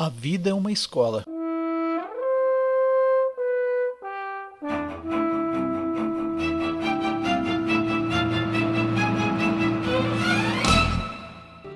A vida é uma escola.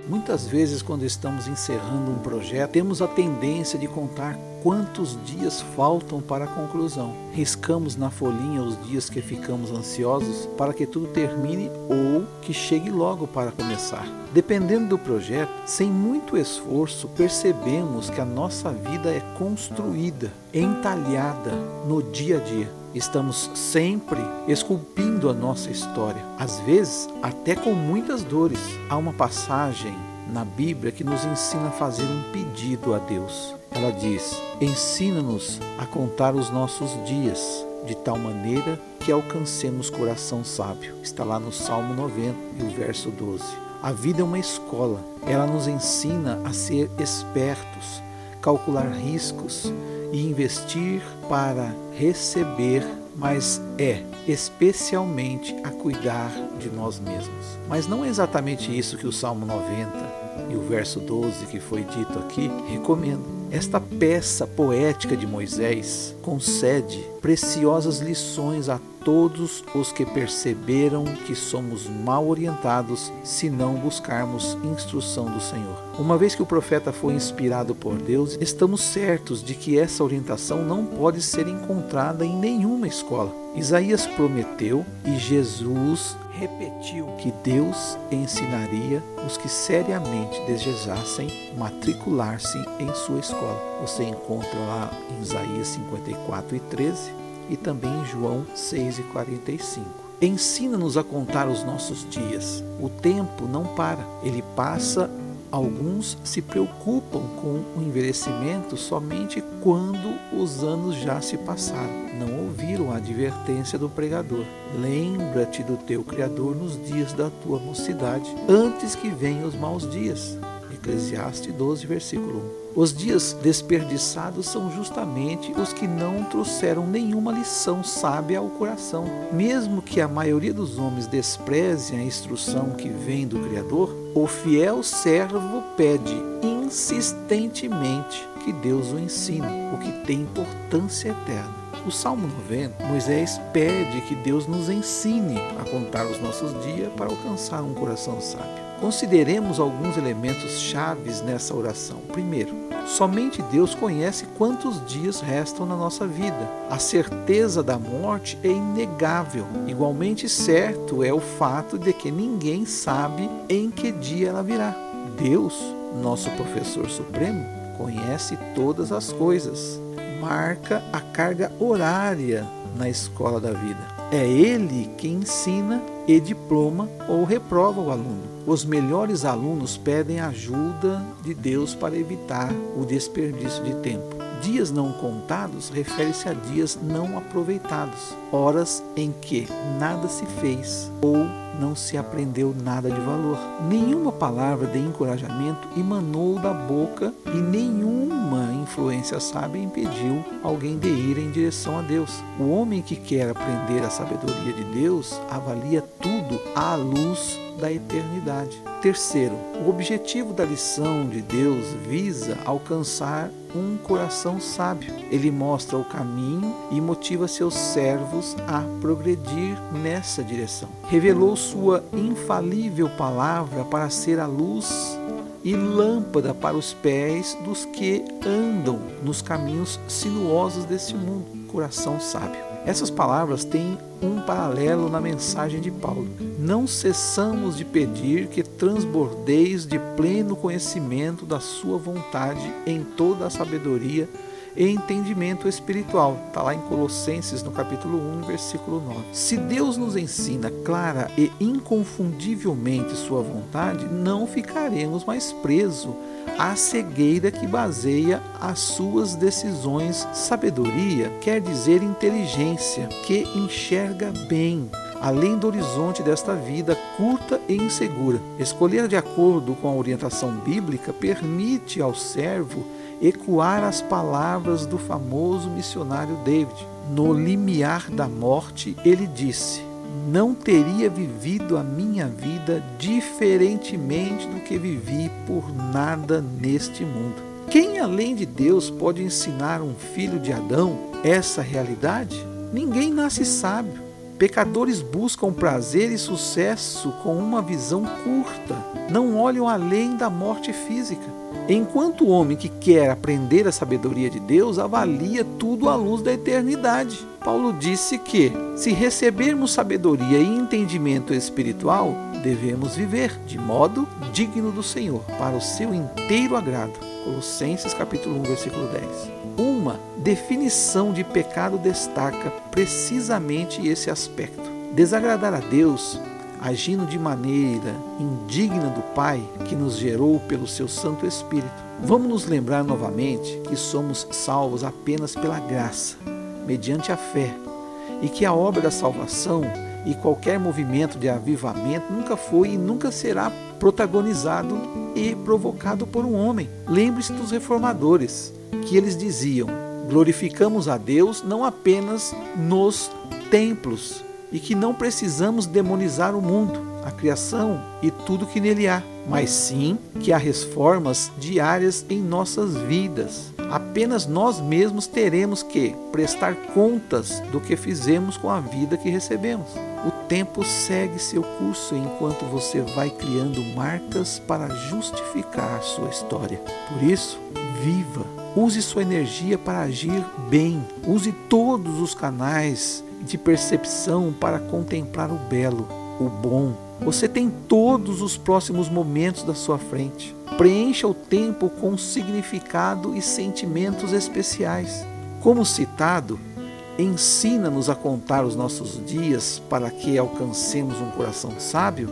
Muitas vezes, quando estamos encerrando um projeto, temos a tendência de contar quantos dias faltam para a conclusão. Riscamos na folhinha os dias que ficamos ansiosos para que tudo termine ou que chegue logo para começar. Dependendo do projeto, sem muito esforço, percebemos que a nossa vida é construída, entalhada no dia a dia. Estamos sempre esculpindo a nossa história, às vezes até com muitas dores. Há uma passagem na Bíblia que nos ensina a fazer um pedido a Deus. Ela diz: Ensina-nos a contar os nossos dias, de tal maneira que alcancemos coração sábio. Está lá no Salmo 90 e o verso 12. A vida é uma escola. Ela nos ensina a ser espertos, calcular riscos e investir para receber, mas é especialmente a cuidar de nós mesmos. Mas não é exatamente isso que o Salmo 90 e o verso 12 que foi dito aqui, recomendo. Esta peça poética de Moisés concede preciosas lições a todos os que perceberam que somos mal orientados se não buscarmos instrução do Senhor. Uma vez que o profeta foi inspirado por Deus, estamos certos de que essa orientação não pode ser encontrada em nenhuma escola. Isaías prometeu e Jesus repetiu que Deus ensinaria os que seriamente desejassem matricular-se em sua escola. Você encontra lá em Isaías 54 e 13 e também em João 6 e 45. Ensina-nos a contar os nossos dias. O tempo não para, ele passa Alguns se preocupam com o envelhecimento somente quando os anos já se passaram. Não ouviram a advertência do pregador. Lembra-te do teu Criador nos dias da tua mocidade, antes que venham os maus dias. Eclesiastes 12, versículo 1. Os dias desperdiçados são justamente os que não trouxeram nenhuma lição sábia ao coração. Mesmo que a maioria dos homens desprezem a instrução que vem do Criador, o fiel servo pede insistentemente que Deus o ensine, o que tem importância eterna. O Salmo 90, Moisés pede que Deus nos ensine a contar os nossos dias para alcançar um coração sábio. Consideremos alguns elementos chaves nessa oração. Primeiro, somente Deus conhece quantos dias restam na nossa vida. A certeza da morte é inegável. Igualmente certo é o fato de que ninguém sabe em que dia ela virá. Deus, nosso professor supremo, conhece todas as coisas. Marca a carga horária na escola da vida. É ele quem ensina e diploma ou reprova o aluno. Os melhores alunos pedem ajuda de Deus para evitar o desperdício de tempo. Dias não contados refere-se a dias não aproveitados, horas em que nada se fez ou não se aprendeu nada de valor. Nenhuma palavra de encorajamento emanou da boca e nenhuma influência sábia impediu alguém de ir em direção a Deus. O homem que quer aprender a sabedoria de Deus avalia tudo à luz da eternidade. Terceiro, o objetivo da lição de Deus visa alcançar um coração sábio. Ele mostra o caminho e motiva seus servos a progredir nessa direção. Revelou sua infalível palavra para ser a luz e lâmpada para os pés dos que andam nos caminhos sinuosos deste mundo. Coração sábio. Essas palavras têm um paralelo na mensagem de Paulo. Não cessamos de pedir que transbordeis de pleno conhecimento da Sua vontade em toda a sabedoria e entendimento espiritual. Está lá em Colossenses, no capítulo 1, versículo 9. Se Deus nos ensina clara e inconfundivelmente Sua vontade, não ficaremos mais presos à cegueira que baseia as suas decisões. Sabedoria quer dizer inteligência, que enxerga bem, além do horizonte desta vida curta e insegura. Escolher de acordo com a orientação bíblica permite ao servo ecoar as palavras do famoso missionário David. No limiar da morte, ele disse: Não teria vivido a minha vida diferentemente do que vivi por nada neste mundo. Quem além de Deus pode ensinar um filho de Adão essa realidade? Ninguém nasce sábio. Pecadores buscam prazer e sucesso com uma visão curta, não olham além da morte física. Enquanto o homem que quer aprender a sabedoria de Deus avalia tudo à luz da eternidade. Paulo disse que, se recebermos sabedoria e entendimento espiritual, devemos viver de modo digno do Senhor, para o seu inteiro agrado. Colossenses capítulo 1, versículo 10. Uma definição de pecado destaca precisamente esse aspecto. Desagradar a Deus agindo de maneira indigna do Pai que nos gerou pelo seu Santo Espírito. Vamos nos lembrar novamente que somos salvos apenas pela graça, mediante a fé, e que a obra da salvação e qualquer movimento de avivamento nunca foi e nunca será protagonizado e provocado por um homem. Lembre-se dos reformadores, que eles diziam: glorificamos a Deus não apenas nos templos, e que não precisamos demonizar o mundo, a criação e tudo que nele há, mas sim que há reformas diárias em nossas vidas. Apenas nós mesmos teremos que prestar contas do que fizemos com a vida que recebemos. O tempo segue seu curso enquanto você vai criando marcas para justificar sua história. Por isso, viva! Use sua energia para agir bem. Use todos os canais de percepção para contemplar o belo, o bom. Você tem todos os próximos momentos da sua frente. Preencha o tempo com significado e sentimentos especiais. Como citado, ensina-nos a contar os nossos dias para que alcancemos um coração sábio.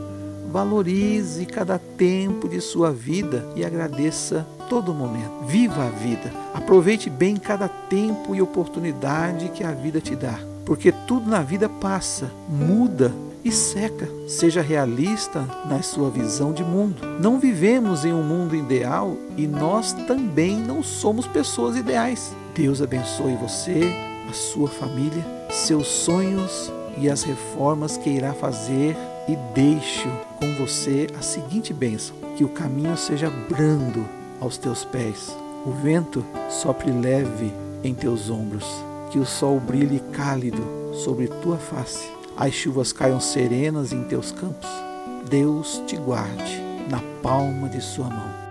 Valorize cada tempo de sua vida e agradeça todo momento. Viva a vida. Aproveite bem cada tempo e oportunidade que a vida te dá porque tudo na vida passa, muda e seca. Seja realista na sua visão de mundo. Não vivemos em um mundo ideal e nós também não somos pessoas ideais. Deus abençoe você, a sua família, seus sonhos e as reformas que irá fazer e deixo com você a seguinte bênção: que o caminho seja brando aos teus pés, o vento sopre leve em teus ombros que o sol brilhe cálido sobre tua face, as chuvas caiam serenas em teus campos. Deus te guarde na palma de sua mão